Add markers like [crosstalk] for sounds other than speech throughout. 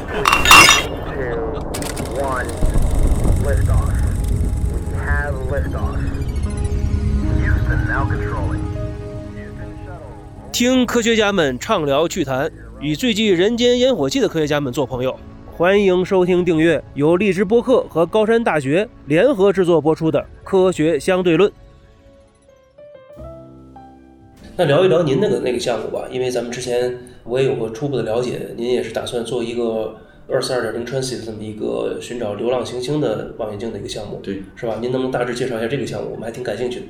two, one, liftoff. We have liftoff. Houston now controlling. Houston shuttle. 听科学家们畅聊趣谈，与最具人间烟火气的科学家们做朋友。欢迎收听订阅由荔枝播客和高山大学联合制作播出的《科学相对论》。那聊一聊您那个那个项目吧，因为咱们之前我也有过初步的了解，您也是打算做一个二四二点零 transit 这么一个寻找流浪行星的望远镜的一个项目，对，是吧？您能不能大致介绍一下这个项目？我们还挺感兴趣的。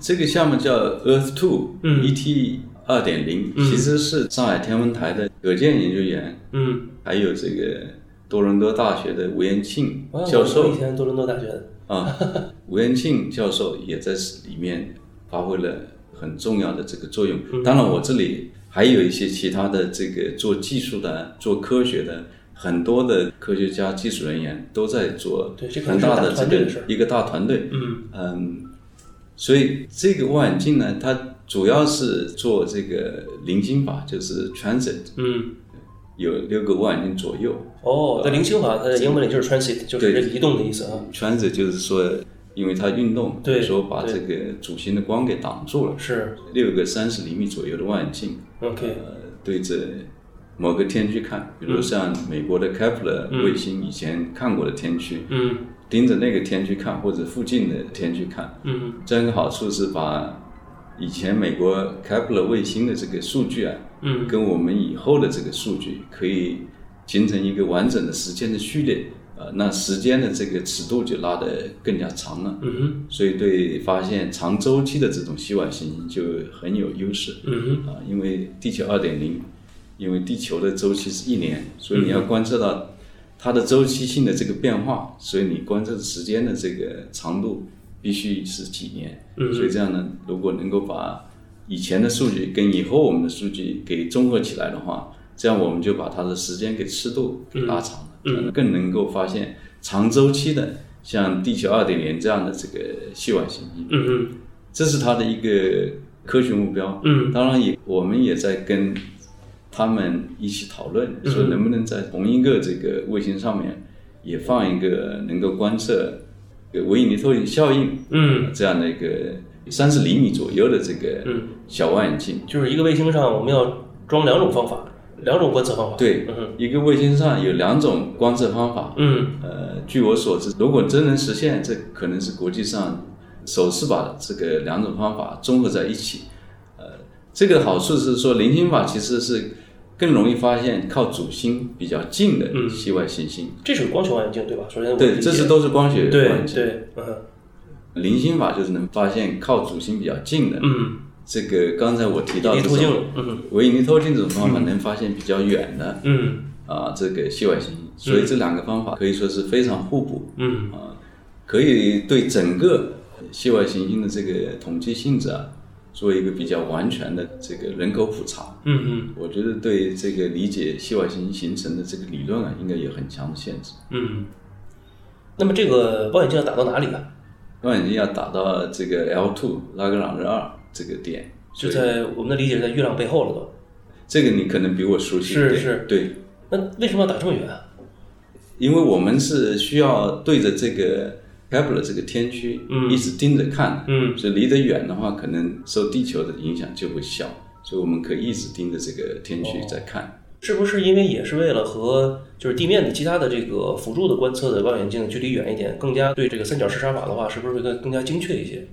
这个项目叫 Earth Two，嗯，ET 二点零，嗯其实是上海天文台的葛健研究员，嗯，还有这个多伦多大学的吴延庆教授以前多伦多大学的，啊，[laughs] 吴延庆教授也在里面发挥了很重要的这个作用。嗯当然，我这里还有一些其他的这个做技术的、做科学的。很多的科学家、技术人员都在做很大的团这个一个大团队，嗯嗯，所以这个望远镜呢，它主要是做这个零星法，就是 transit，嗯，有六个望远镜左右。哦，在零星法，它的英文里就是 transit，就是移动的意思啊。transit 就是说，因为它运动，对有时候把这个主星的光给挡住了。是六个三十厘米左右的望远镜，，OK，呃，对着某个天区看，比如像美国的 Kepler 卫星以前看过的天区，嗯。盯着那个天区看，或者附近的天区看，嗯。这样一个好处是把以前美国 Kepler 卫星的这个数据啊，嗯。跟我们以后的这个数据可以形成一个完整的时间的序列，呃，那时间的这个尺度就拉得更加长了，嗯哼所以对发现长周期的这种系外行星就很有优势，嗯哼啊，因为地球二点零，因为地球的周期是一年，所以你要观测到它的周期性的这个变化，所以你观测的时间的这个长度必须是几年。嗯所以这样呢，如果能够把以前的数据跟以后我们的数据给综合起来的话，这样我们就把它的时间给尺度给拉长了，这样更能够发现长周期的像地球二点零这样的这个系外行星。嗯嗯这是它的一个科学目标。嗯当然也我们也在跟他们一起讨论，嗯说能不能在同一个这个卫星上面也放一个能够观测这个维引力透镜效应嗯，这样的一个三十厘米左右的这个嗯小望远镜。就是一个卫星上我们要装两种方法，两种观测方法。对嗯，一个卫星上有两种观测方法。嗯呃，据我所知，如果真能实现，这可能是国际上首次把这个两种方法综合在一起。呃，这个好处是说，零星法其实是更容易发现靠主星比较近的嗯系外行星。这是光学望远镜对吧？首先我对，这是都是光学望对远镜。对，嗯哼零星法就是能发现靠主星比较近的。嗯，这个刚才我提到引力透镜这种，嗯哼微引力透镜这种方法能发现比较远的嗯啊、这个系外行星，所以这两个方法可以说是非常互补。嗯啊，可以对整个系外行星的这个统计性质啊，做一个比较完全的这个人口普查。嗯嗯我觉得对这个理解系外行星形成的这个理论啊，应该有很强的限制。嗯。那么这个望远镜要打到哪里呢？望远镜要打到这个 L two 拉格朗日二这个点，就在我们的理解是在月亮背后了都。这个你可能比我熟悉一点。是是对，那为什么要打这么远啊？因为我们是需要对着这个 Kepler 这个天区嗯一直盯着看。嗯所以离得远的话，可能受地球的影响就会小，所以我们可以一直盯着这个天区在看。是不是因为也是为了和就是地面的其他的这个辅助的观测的望远镜距离远一点，更加对这个三角视差法的话，是不是会更更加精确一些？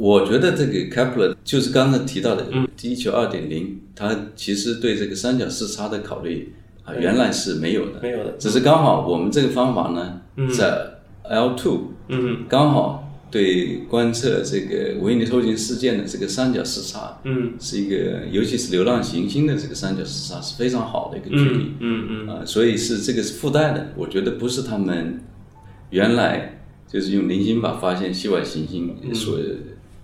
我觉得这个 Kepler 就是刚才提到的嗯。地球二点零，它其实对这个三角视差的考虑啊，原来是没有的，没有的。只是刚好我们这个方法呢，嗯。在 L two 嗯。刚好对观测这个维引力透镜事件的这个三角视差嗯。是一个，尤其是流浪行星的这个三角视差是非常好的一个距离。嗯嗯啊、所以是这个是附带的，我觉得不是他们原来就是用零星法发现系外行星所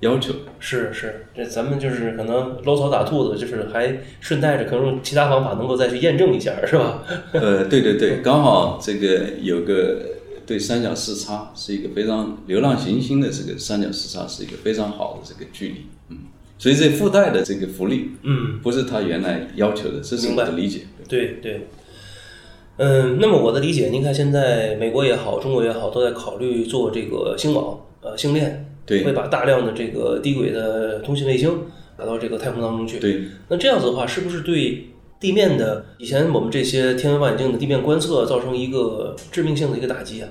要求。是是，这咱们就是可能搂草打兔子，就是还顺带着可能用其他方法能够再去验证一下，是吧？呃，对对对，刚好这个有个对三角视差是一个非常流浪行星的这个三角视差是一个非常好的这个距离，嗯，所以这附带的这个福利嗯，不是他原来要求的，这是我的理解。对对。嗯，那么我的理解，您看现在美国也好，中国也好，都在考虑做这个星网，呃，星链，对会把大量的这个低轨的通信卫星打到这个太空当中去。对，那这样子的话，是不是对地面的以前我们这些天文望远镜的地面观测造成一个致命性的一个打击啊？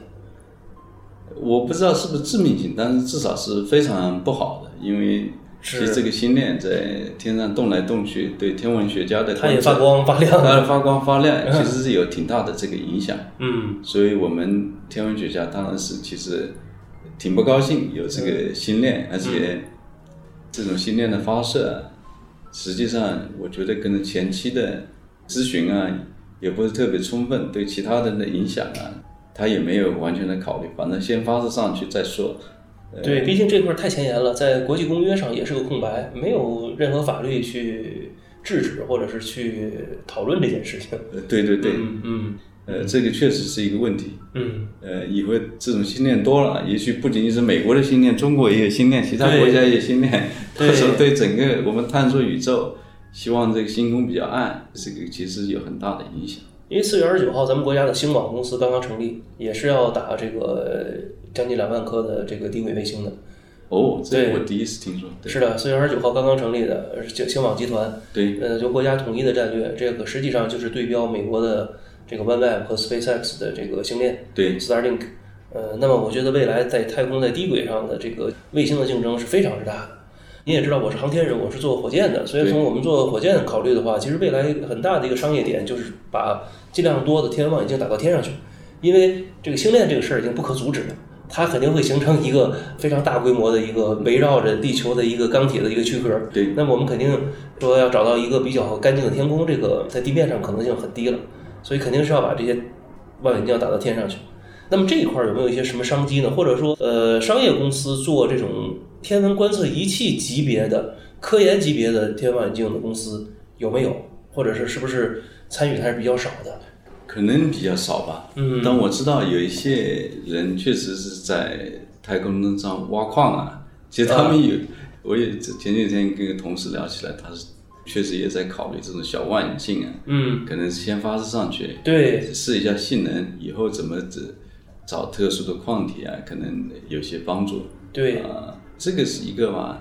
我不知道是不是致命性，但是至少是非常不好的，因为其是实这个星链在天上动来动去，对天文学家的它也发，光发亮。它发光发亮，其实是有挺大的这个影响。嗯，所以我们天文学家当然是其实挺不高兴有这个星链，而且这种星链的发射，实际上我觉得跟前期的咨询啊也不是特别充分，对其他人的影响啊，他也没有完全的考虑，反正先发射上去再说。对，毕竟这块儿太前沿了，在国际公约上也是个空白，没有任何法律去制止或者是去讨论这件事情。呃，对对对，嗯嗯呃，这个确实是一个问题。嗯，呃，以后这种星链多了，也许不仅仅是美国的星链，中国也有星链，其他国家也有星链。对到时候对整个我们探索宇宙，希望这个星空比较暗，这个其实有很大的影响。因为四月二十九号，咱们国家的星网公司刚刚成立，也是要打这个呃将近两万颗的这个低轨卫星的。哦，这个我第一次听说。是的，四月二十九号刚刚成立的，呃星星网集团，对呃，就国家统一的战略，这个实际上就是对标美国的这个 OneWeb 和 SpaceX 的这个星链对 Starlink。呃，那么我觉得未来在太空在低轨上的这个卫星的竞争是非常之大的。你也知道我是航天人，我是做火箭的，所以从我们做火箭考虑的话，其实未来很大的一个商业点就是把尽量多的天文望远镜打到天上去，因为这个星链这个事儿已经不可阻止了。它肯定会形成一个非常大规模的一个围绕着地球的一个钢铁的一个躯壳。对那么我们肯定说要找到一个比较干净的天空，这个在地面上可能性很低了，所以肯定是要把这些望远镜打到天上去。那么这一块儿有没有一些什么商机呢？或者说，呃，商业公司做这种天文观测仪器级别的、科研级别的天文望远镜的公司有没有？或者是是不是参与的还是比较少的？可能比较少吧。嗯但我知道有一些人确实是在太空中挖矿啊，其实他们有，我也前几天跟个同事聊起来，他是确实也在考虑这种小望远镜啊，嗯，可能先发射上去，对，试一下性能，以后怎么找找特殊的矿体啊，可能有些帮助。对，啊，这个是一个嘛。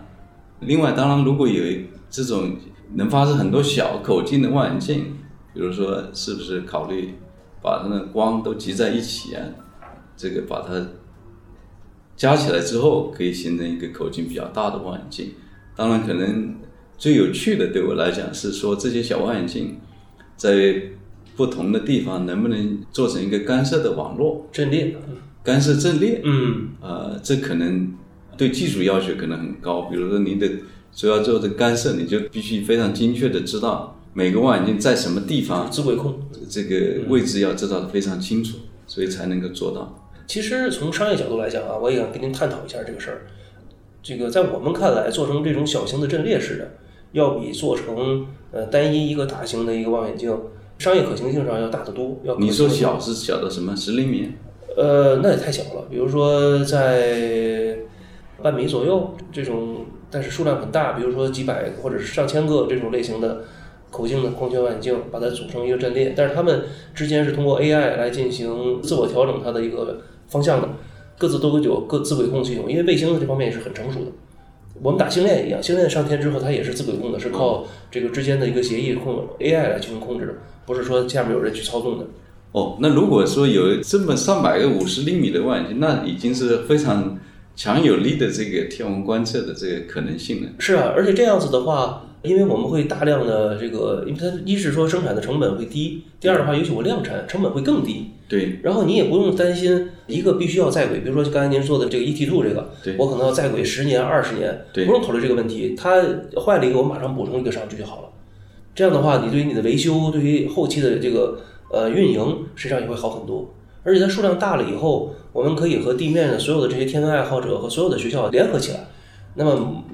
另外，当然如果有这种能发射很多小口径的望远镜，比如说是不是考虑把它的光都集在一起啊？这个把它加起来之后，可以形成一个口径比较大的望远镜。当然，可能最有趣的对我来讲是说这些小望远镜在不同的地方能不能做成一个干涉的网络，阵列，干涉阵列。嗯，呃，这可能对技术要求可能很高，比如说你的主要做的干涉，你就必须非常精确的知道每个望远镜在什么地方，子轨控。这个位置要知道的非常清楚，所以才能够做到。其实从商业角度来讲啊，我也想跟您探讨一下这个事儿。这个在我们看来，做成这种小型的阵列式的，要比做成呃单一一个大型的一个望远镜，商业可行性上要大得多。要可你说小是小到什么十厘米？呃，那也太小了。比如说在半米左右这种，但是数量很大，比如说几百或者是上千个这种类型的口径的光学望远镜，把它组成一个阵列。但是它们之间是通过 AI 来进行自我调整它的一个方向的，各自都有各自轨控系统。因为卫星的这方面也是很成熟的。我们打星链一样，星链上天之后，它也是自轨控的，是靠这个之间的一个协议控 AI 来进行控制的，不是说下面有人去操纵的。哦，那如果说有这么上百个五十厘米的望远镜，那已经是非常强有力的这个天文观测的这个可能性了。是啊，而且这样子的话，因为我们会大量的这个，因为它一是说生产的成本会低，第二的话，尤其我量产成本会更低。对然后你也不用担心一个必须要在轨，比如说刚才您说的这个 ET two 这个对，我可能要在轨十年、二十年，对不用考虑这个问题，它坏了一个，我马上补充一个上去就好了。这样的话，你对于你的维修，对于后期的这个呃运营，实际上也会好很多。而且它数量大了以后，我们可以和地面的所有的这些天文爱好者和所有的学校联合起来，那么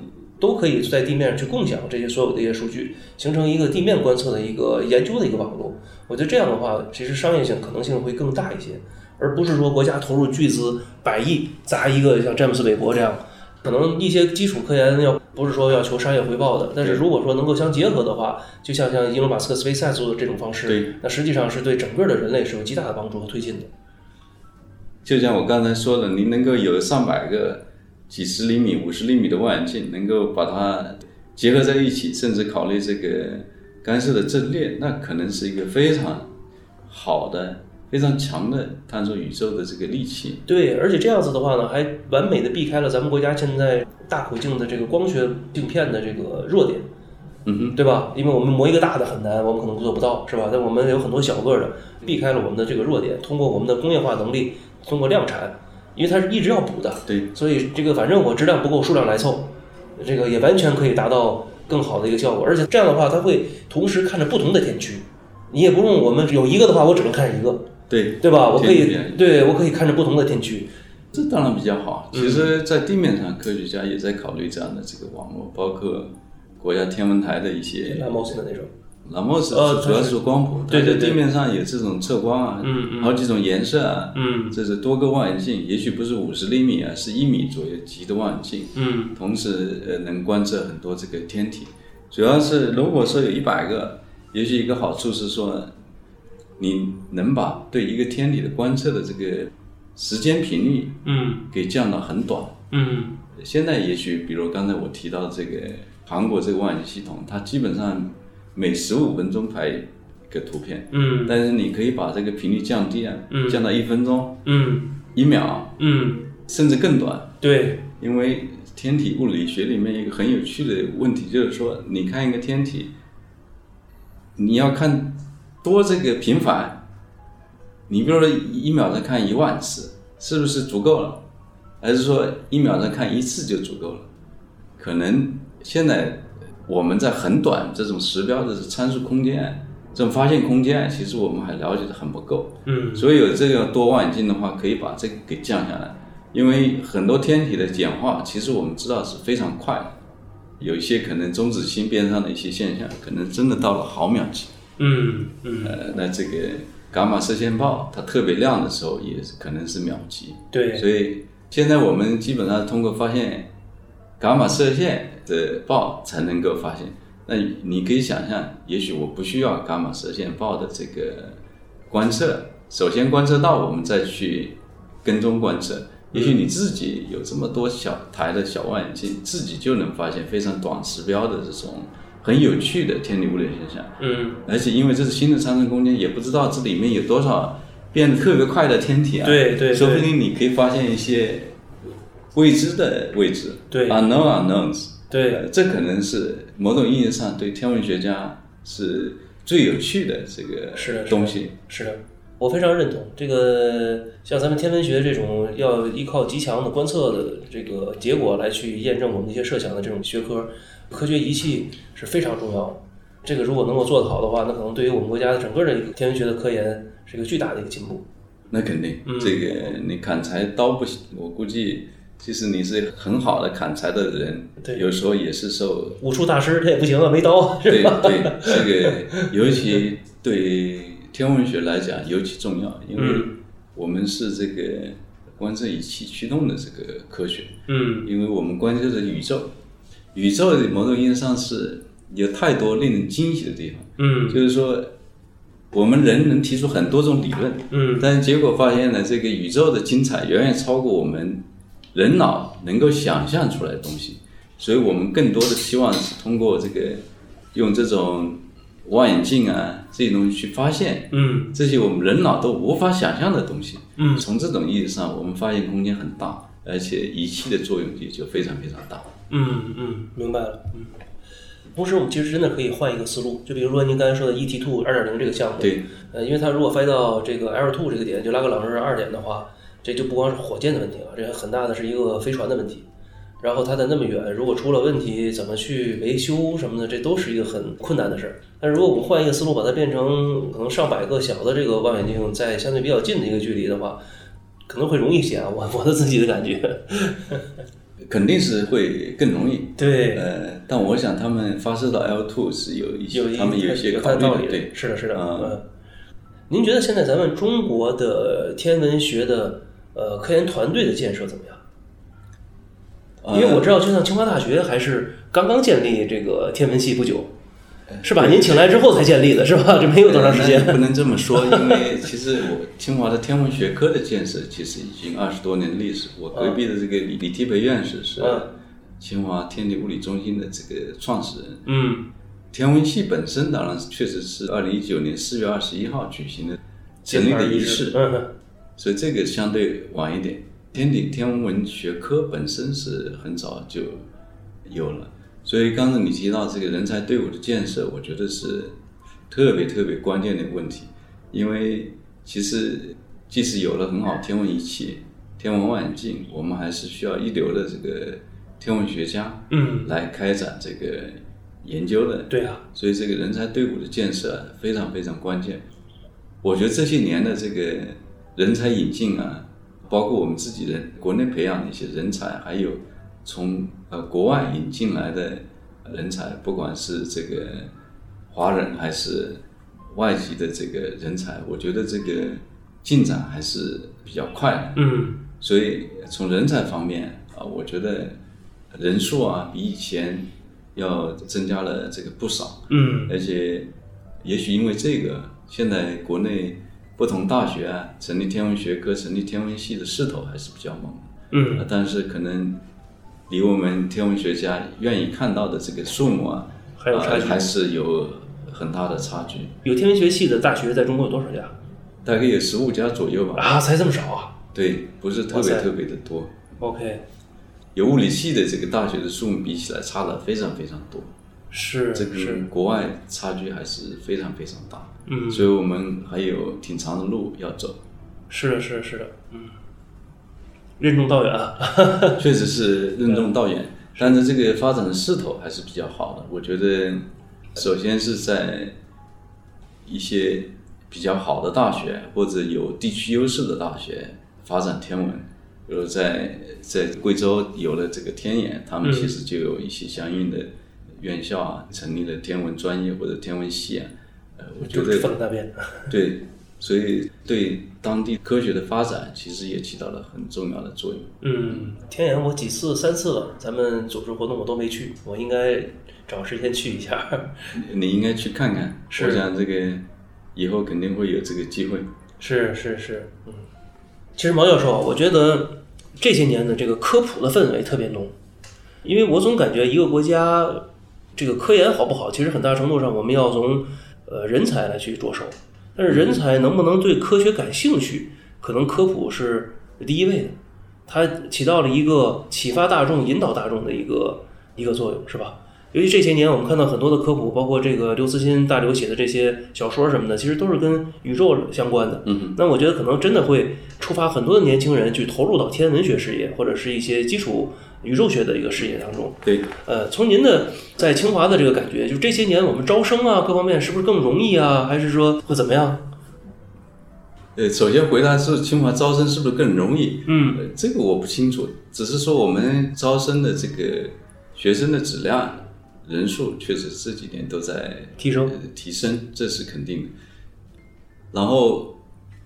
都可以在地面上去共享这些所有的一些数据，形成一个地面观测的一个研究的一个网络。我觉得这样的话，其实商业性可能性会更大一些，而不是说国家投入巨资百亿砸一个像詹姆斯韦伯这样可能一些基础科研要不是说要求商业回报的，但是如果说能够相结合的话，就像像伊隆马斯克、SpaceX 做的这种方式，对，那实际上是对整个的人类是有极大的帮助和推进的。就像我刚才说的，您能够有上百个几十厘米、五十厘米的望远镜，能够把它结合在一起，甚至考虑这个干涉的阵列，那可能是一个非常好的。非常强的探索宇宙的这个利器。对，而且这样子的话呢，还完美的避开了咱们国家现在大口径的这个光学镜片的这个弱点。嗯哼，对吧？因为我们磨一个大的很难，我们可能做不到，是吧？但我们有很多小个的，避开了我们的这个弱点，通过我们的工业化能力，通过量产，因为它是一直要补的。对，所以这个反正我质量不够，数量来凑，这个也完全可以达到更好的一个效果。而且这样的话，它会同时看着不同的天区，你也不用我们有一个的话，我只能看一个。对对吧？我可以对我可以看着不同的天区，这当然比较好。其实，在地面上，科学家也在考虑这样的这个网络，包括国家天文台的一些。蓝莫斯的那种。蓝莫斯主要是做光谱，对对地面上有这种测光啊，嗯嗯，好几种颜色啊，嗯，这是多个望远镜，也许不是五十厘米啊，是一米左右级的望远镜，嗯，同时呃能观测很多这个天体。主要是如果说有一百个，也许一个好处是说。你能把对一个天体的观测的这个时间频率，嗯，给降到很短，嗯，现在也许比如刚才我提到这个韩国这个望远镜系统，它基本上每十五分钟拍一个图片，嗯，但是你可以把这个频率降低啊，嗯，降到一分钟，嗯，一秒，嗯，甚至更短，对，因为天体物理学里面一个很有趣的问题就是说，你看一个天体，你要看。多这个频繁，你比如说一秒钟看一万次，是不是足够了？还是说一秒钟看一次就足够了？可能现在我们在很短这种时标的参数空间，这种发现空间，其实我们还了解的很不够。嗯。所以有这个多望远镜的话，可以把这个给降下来。因为很多天体的简化，其实我们知道是非常快的，有一些可能中子星边上的一些现象，可能真的到了毫秒级。嗯嗯，呃，那这个伽马射线暴它特别亮的时候，也是可能是秒级。对，所以现在我们基本上通过发现伽马射线的暴才能够发现。那你可以想象，也许我不需要伽马射线暴的这个观测，首先观测到，我们再去跟踪观测。也许你自己有这么多小台的小望远镜，自己就能发现非常短时标的这种。很有趣的天体物理现象，嗯，而且因为这是新的参数空间，也不知道这里面有多少变得特别快的天体啊，对对，说不定你可以发现一些未知的位置，对，unknown unknowns，对，这可能是某种意义上对天文学家是最有趣的这个是的东西，是的，我非常认同这个，像咱们天文学这种要依靠极强的观测的这个结果来去验证我们一些设想的这种学科。科学仪器是非常重要的，这个如果能够做得好的话，那可能对于我们国家的整个的一个天文学的科研是一个巨大的一个进步。那肯定，这个你砍柴刀不行，我估计即使你是很好的砍柴的人，对，有时候也是受武术大师他也不行啊，没刀，对对，这个 [laughs] 尤其对天文学来讲尤其重要，因为我们是这个观测仪器驱动的这个科学，嗯，因为我们观测的宇宙。宇宙某种意义上是有太多令人惊喜的地方，嗯，就是说，我们人能提出很多种理论，嗯，但是结果发现呢，这个宇宙的精彩远远超过我们人脑能够想象出来的东西，所以我们更多的希望是通过这个用这种望远镜啊这些东西去发现，嗯，这些我们人脑都无法想象的东西，嗯，从这种意义上，我们发现空间很大，而且仪器的作用也就非常非常大。嗯嗯，明白了。嗯，同时我们其实真的可以换一个思路，就比如说您刚才说的 ET Two 二点零这个项目，对，呃，因为它如果飞到这个 L Two 这个点，就拉格朗日二点的话，这就不光是火箭的问题了，这很大的是一个飞船的问题。然后它在那么远，如果出了问题，怎么去维修什么的，这都是一个很困难的事儿。但如果我们换一个思路，把它变成可能上百个小的这个望远镜，在相对比较近的一个距离的话，可能会容易一些啊。我我的自己的感觉。[laughs] 肯定是会更容易，对，呃，但我想他们发射到 L two 是有一些，他们有一些考虑的，对，是的，是的，嗯。您觉得现在咱们中国的天文学的呃科研团队的建设怎么样？因为我知道，就像清华大学还是刚刚建立这个天文系不久，是吧您请来之后才建立的，是吧？这没有多长时间。不能这么说，因为其实我清华的天文学科的建设其实已经二十多年历史。我隔壁的这个李李提培院士是清华天体物理中心的这个创始人。嗯，天文系本身当然确实是二零一九年四月二十一号举行的成立的仪式，嗯，所以这个相对晚一点。天体天文学科本身是很早就有了，所以刚才你提到这个人才队伍的建设，我觉得是特别特别关键的问题。因为其实即使有了很好天文仪器、天文望远镜，我们还是需要一流的这个天文学家，嗯，来开展这个研究的。对啊，所以这个人才队伍的建设非常非常关键。我觉得这些年的这个人才引进啊。包括我们自己人国内培养的一些人才，还有从呃国外引进来的人才，不管是这个华人还是外籍的这个人才，我觉得这个进展还是比较快的。嗯，所以从人才方面啊，我觉得人数啊比以前要增加了这个不少。嗯，而且也许因为这个，现在国内。不同大学啊，成立天文学科、成立天文系的势头还是比较猛。嗯，但是可能离我们天文学家愿意看到的这个数目啊，还有差距，还是有很大的差距。有天文学系的大学在中国有多少家？大概有十五家左右吧。啊，才这么少啊？对，不是特别特别的多。OK，有物理系的这个大学的数目比起来差了非常非常多。是，这个国外差距还是非常非常大。嗯，所以我们还有挺长的路要走。是的，是的，是的，嗯，任重道远啊，[laughs] 确实是任重道远。但是这个发展的势头还是比较好的。我觉得，首先是在一些比较好的大学或者有地区优势的大学发展天文，比如在在贵州有了这个天眼，他们其实就有一些相应的院校啊，成立了天文专业或者天文系啊。呃我觉得放在那边，[laughs] 对，所以对当地科学的发展其实也起到了很重要的作用。嗯，天眼我几次三次了，咱们组织活动我都没去，我应该找时间去一下。[laughs] 你应该去看看，我想这个以后肯定会有这个机会。是是是，嗯，其实毛教授，我觉得这些年的这个科普的氛围特别浓，因为我总感觉一个国家这个科研好不好，其实很大程度上我们要从呃，人才来去着手，但是人才能不能对科学感兴趣，可能科普是第一位的，它起到了一个启发大众、引导大众的一个一个作用，是吧？尤其这些年，我们看到很多的科普，包括这个刘慈欣大刘写的这些小说什么的，其实都是跟宇宙相关的。嗯，那我觉得可能真的会触发很多的年轻人去投入到天文学事业，或者是一些基础。宇宙学的一个视野当中，对，呃，从您的在清华的这个感觉，就这些年我们招生啊，各方面是不是更容易啊，还是说会怎么样？呃，首先回答是清华招生是不是更容易？嗯，这个我不清楚，只是说我们招生的这个学生的质量、人数确实这几年都在提升，提升，这是肯定的。然后。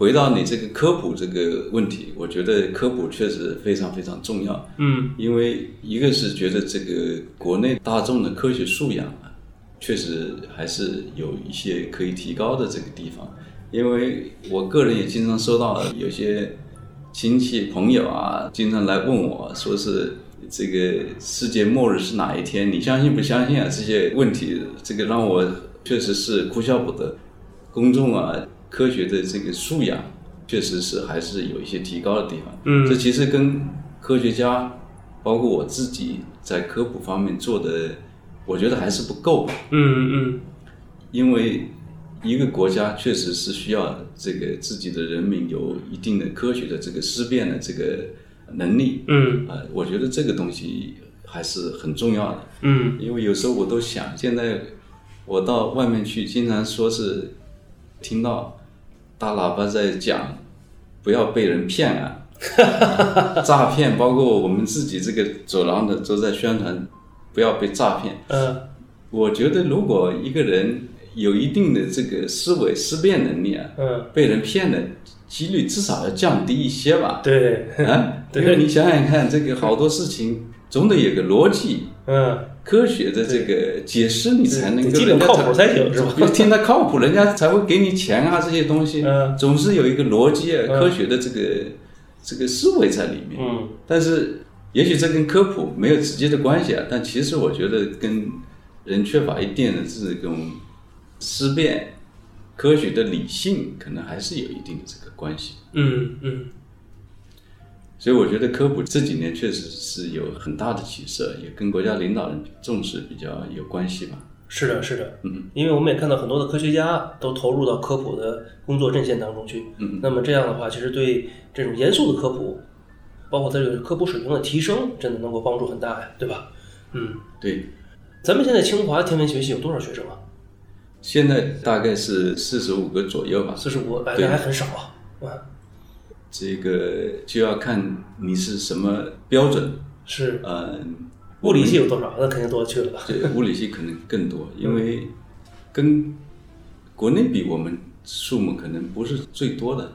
回到你这个科普这个问题，我觉得科普确实非常非常重要。嗯，因为一个是觉得这个国内大众的科学素养啊，确实还是有一些可以提高的这个地方。因为我个人也经常收到有些亲戚朋友啊，经常来问我说是这个世界末日是哪一天？你相信不相信啊？这些问题，这个让我确实是哭笑不得。公众啊。科学的这个素养，确实是还是有一些提高的地方。嗯，这其实跟科学家，包括我自己在科普方面做的，我觉得还是不够。嗯嗯，因为一个国家确实是需要这个自己的人民有一定的科学的这个思辨的这个能力。嗯，啊，我觉得这个东西还是很重要的。嗯，因为有时候我都想，现在我到外面去，经常说是听到。大喇叭在讲，不要被人骗啊！[laughs] 诈骗，包括我们自己这个走廊的都在宣传，不要被诈骗。嗯，我觉得如果一个人有一定的这个思维思辨能力啊，嗯，被人骗的几率至少要降低一些吧？对，啊，[laughs] 因为你想想看，这个好多事情总得有个逻辑，嗯，科学的这个解释，你才能够基本靠谱才行，是吧？别听他靠谱，人家才会给你钱啊，这些东西，嗯总是有一个逻辑啊，嗯科学的这个这个思维在里面。嗯但是，也许这跟科普没有直接的关系啊，但其实我觉得跟人缺乏一定的这种思辨、科学的理性，可能还是有一定的这个关系。嗯嗯所以我觉得科普这几年确实是有很大的起色，也跟国家领导人重视比较有关系吧。是的，是的，嗯，因为我们也看到很多的科学家都投入到科普的工作阵线当中去，嗯，那么这样的话，其实对这种严肃的科普，包括这个科普水平的提升，真的能够帮助很大呀，对吧？嗯，对，咱们现在清华天文学系有多少学生啊？现在大概是四十五个左右吧。四十五，哎，还很少啊，啊，这个就要看你是什么标准。是呃，物理系有多少？那肯定多了去了吧？对，物理系可能更多，因为跟国内比，我们数目可能不是最多的，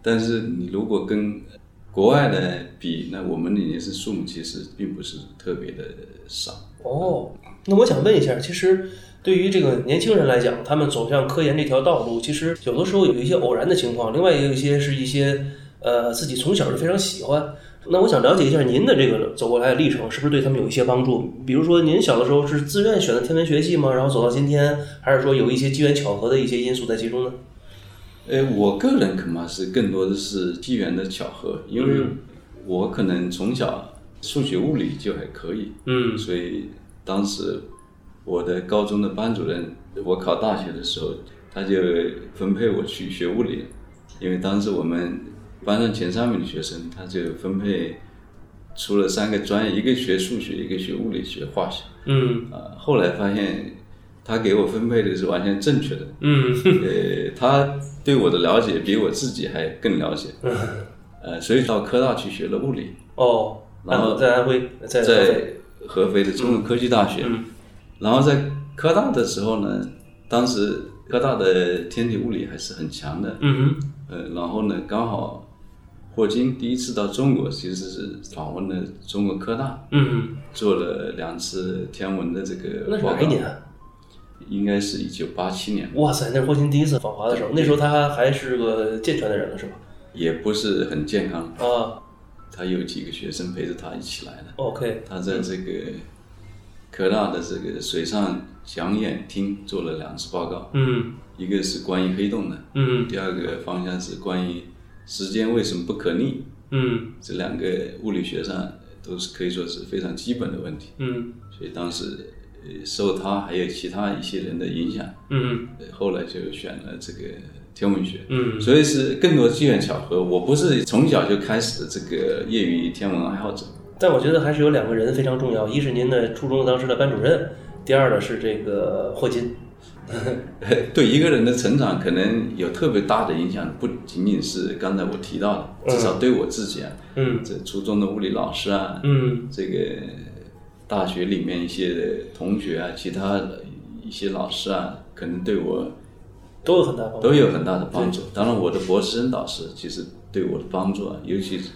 但是你如果跟国外的比，那我们也是数目其实并不是特别的少。哦，那我想问一下，其实对于这个年轻人来讲，他们走向科研这条道路，其实有的时候有一些偶然的情况，另外也有一些是一些呃自己从小就非常喜欢。那我想了解一下您的这个走过来的历程，是不是对他们有一些帮助？比如说您小的时候是自愿选的天文学系吗？然后走到今天，还是说有一些机缘巧合的一些因素在其中呢？呃，我个人恐怕是更多的是机缘的巧合，因为我可能从小数学、物理就还可以，嗯所以当时我的高中的班主任，我考大学的时候，他就分配我去学物理，因为当时我们班上前三名的学生，他就分配出了三个专业，一个学数学，一个学物理，学化学。嗯。啊、后来发现他给我分配的是完全正确的，嗯。[laughs] 呃，他对我的了解比我自己还更了解，呃，所以到科大去学了物理，哦，然后在安徽，在合在肥。合肥的中国科技大学，嗯。然后在科大的时候呢，当时科大的天体物理还是很强的，嗯哼。呃，然后呢，刚好霍金第一次到中国，其实是访问了中国科大，嗯。做了两次天文的这个报告是哪一，年啊？应该是一九八七年，哇塞，那是霍金第一次访华的时候，那时候他还是个健全的人了，是吧？也不是很健康，啊。他有几个学生陪着他一起来的。，OK，他在这个科大的这个水上讲演厅做了两次报告，嗯。一个是关于黑洞的，嗯。第二个方向是关于时间为什么不可逆。嗯这两个物理学上都是可以说是非常基本的问题，嗯所以当时呃受他还有其他一些人的影响，嗯呃后来就选了这个天文学。嗯所以是更多机缘巧合，我不是从小就开始的这个业余天文爱好者。但我觉得还是有两个人非常重要，一是您的初中当时的班主任，第二呢是这个霍金。对一个人的成长可能有特别大的影响，不仅仅是刚才我提到的，至少对我自己啊，嗯这初中的物理老师啊，嗯这个大学里面一些同学啊，其他的一些老师啊，可能对我都有很大帮助。都有很大的帮助。当然，我的博士生导师其实对我的帮助啊，尤其是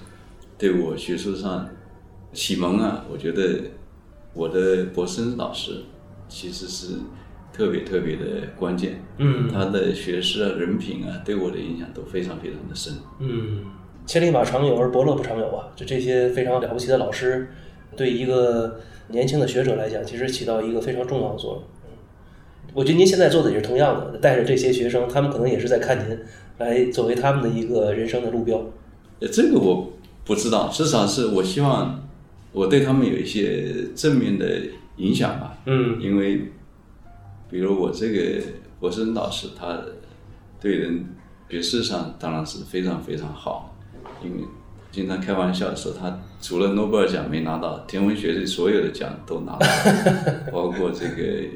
对我学术上启蒙啊，我觉得我的博士生导师其实是特别特别的关键。嗯他的学识啊、人品啊，对我的影响都非常非常的深。嗯，千里马常有，而伯乐不常有啊！就这些非常了不起的老师，对一个年轻的学者来讲，其实起到一个非常重要的作用。嗯我觉得您现在做的也是同样的，带着这些学生，他们可能也是在看您，来作为他们的一个人生的路标。呃，这个我不知道，至少是我希望我对他们有一些正面的影响吧。嗯因为比如我这个博士生导师，他对人学识上当然是非常非常好，因为经常开玩笑说，他除了诺贝尔奖没拿到，天文学的所有的奖都拿到了，[laughs] 包括这个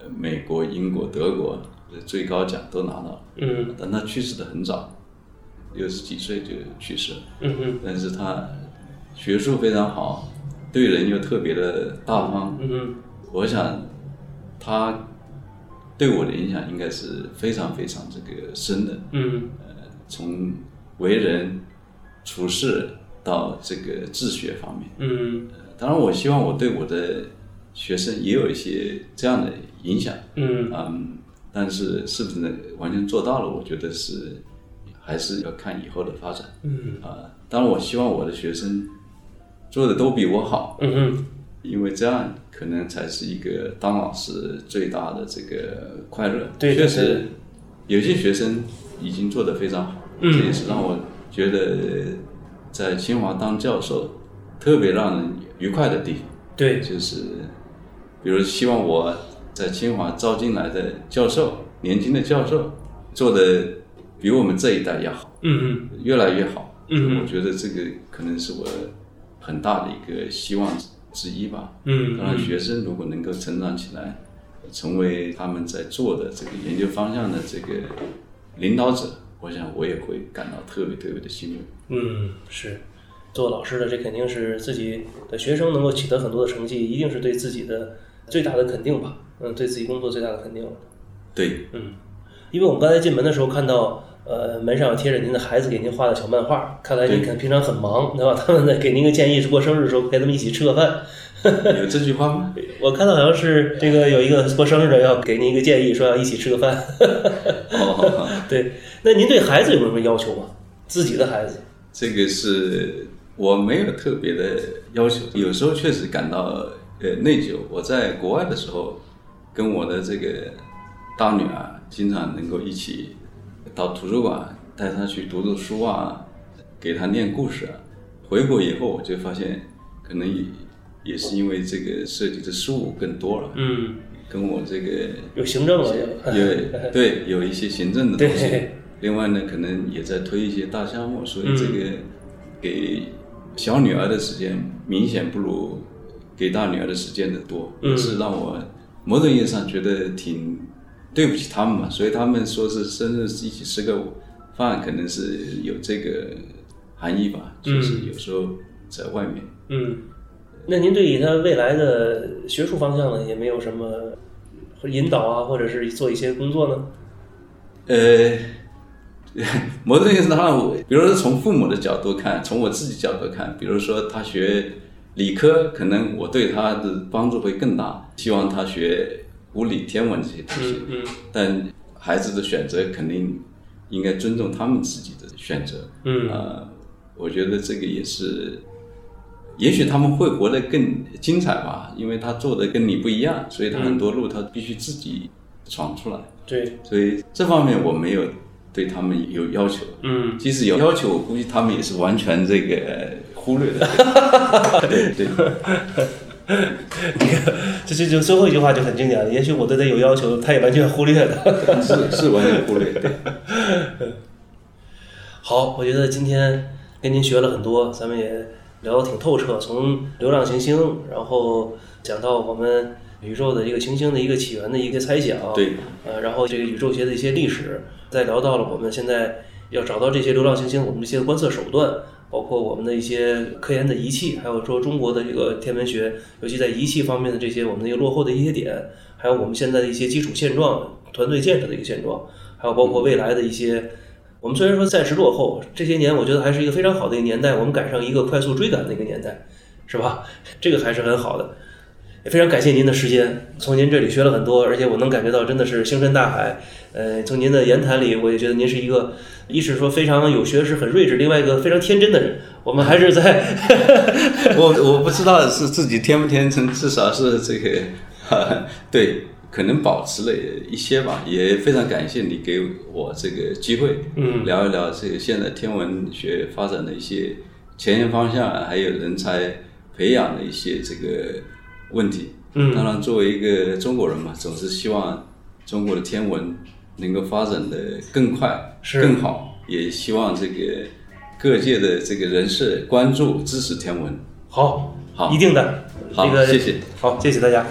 呃美国、英国、德国的最高奖都拿到了。嗯但他去世的很早，六十几岁就去世了。但是他学术非常好，对人又特别的大方。嗯我想他对我的影响应该是非常非常这个深的，嗯。呃从为人处事到这个治学方面，嗯。呃当然，我希望我对我的学生也有一些这样的影响。嗯。嗯，但是是不是能完全做到了？我觉得是还是要看以后的发展。嗯。啊，当然，我希望我的学生做的都比我好，嗯哼因为这样可能才是一个当老师最大的这个快乐。对对对确实有些学生已经做得非常好，嗯这也是让我觉得在清华当教授特别让人愉快的地方。对就是比如希望我在清华招进来的教授，年轻的教授做的比我们这一代要好，嗯越来越好。嗯我觉得这个可能是我很大的一个希望之一吧。嗯当然，学生如果能够成长起来，成为他们在做的这个研究方向的这个领导者，我想我也会感到特别特别的欣慰。嗯是。做老师的，这肯定是自己的学生能够取得很多的成绩，一定是对自己的最大的肯定吧。嗯，对自己工作最大的肯定。对，嗯，因为我们刚才进门的时候看到，呃，门上贴着您的孩子给您画的小漫画，看来您可能平常很忙，对吧？[laughs] 他们在给您个建议是过生日的时候陪他们一起吃个饭。有这句话吗？[laughs] 我看到好像是这个有一个过生日的要给您一个建议，说要一起吃个饭。哦，[laughs] 对，那您对孩子有没有什么要求吗？自己的孩子？这个是我没有特别的要求，有时候确实感到呃内疚。我在国外的时候，跟我的这个大女儿经常能够一起到图书馆带她去读读书啊，给她念故事啊。回国以后，我就发现可能也也是因为这个涉及的事务更多了，嗯，跟我这个有行政了。有对有一些行政的东西，另外呢，可能也在推一些大项目，所以这嗯个给小女儿的时间明显不如给大女儿的时间的多，嗯是让我某种意义上觉得挺对不起他们嘛。所以他们说是生日一起吃个饭，可能是有这个含义吧，就是有时候在外面。嗯，那您对于他未来的学术方向呢，也没有什么引导啊，或者是做一些工作呢？呃，[laughs] 某种意义上，我比如说从父母的角度看，从我自己角度看，比如说他学理科，可能我对他的帮助会更大，希望他学物理、天文这些东西。嗯但孩子的选择肯定应该尊重他们自己的选择。嗯呃，我觉得这个也是，也许他们会活得更精彩吧，因为他做的跟你不一样，所以他很多路他必须自己闯出来。对，所以这方面我没有对他们有要求。嗯，即使有要求，我估计他们也是完全这个呃忽略的。对 [laughs] 对，[laughs] 这这就最后一句话就很经典了。也许我对他有要求，他也完全忽略的。是是完全忽略。对，[laughs] 好，我觉得今天跟您学了很多，咱们也聊得挺透彻，从流浪行星，然后讲到我们宇宙的一个行星的一个起源的一个猜想，对，呃，然后这个宇宙学的一些历史，再聊到了我们现在要找到这些流浪行星，我们这些观测手段，包括我们的一些科研的仪器，还有说中国的这个天文学，尤其在仪器方面的这些我们的一个落后的一些点，还有我们现在的一些基础现状、团队建设的一个现状，还有包括未来的一些。我们虽然说暂时落后，这些年我觉得还是一个非常好的一个年代，我们赶上一个快速追赶的一个年代，是吧？这个还是很好的。也非常感谢您的时间，从您这里学了很多，而且我能感觉到真的是星辰大海。呃，从您的言谈里，我也觉得您是一个，一是说非常有学识、很睿智，另外一个非常天真的人。我们还是在 [laughs] 我我不知道是自己天不天真，至少是这个，对，可能保持了一些吧。也非常感谢你给我这个机会，嗯聊一聊这个现在天文学发展的一些前沿方向，还有人才培养的一些这个问题。嗯当然，作为一个中国人嘛，总是希望中国的天文能够发展的更快、是更好，也希望这个各界的这个人士关注、支持天文。好，好一定的。好这个谢谢。好，谢谢大家。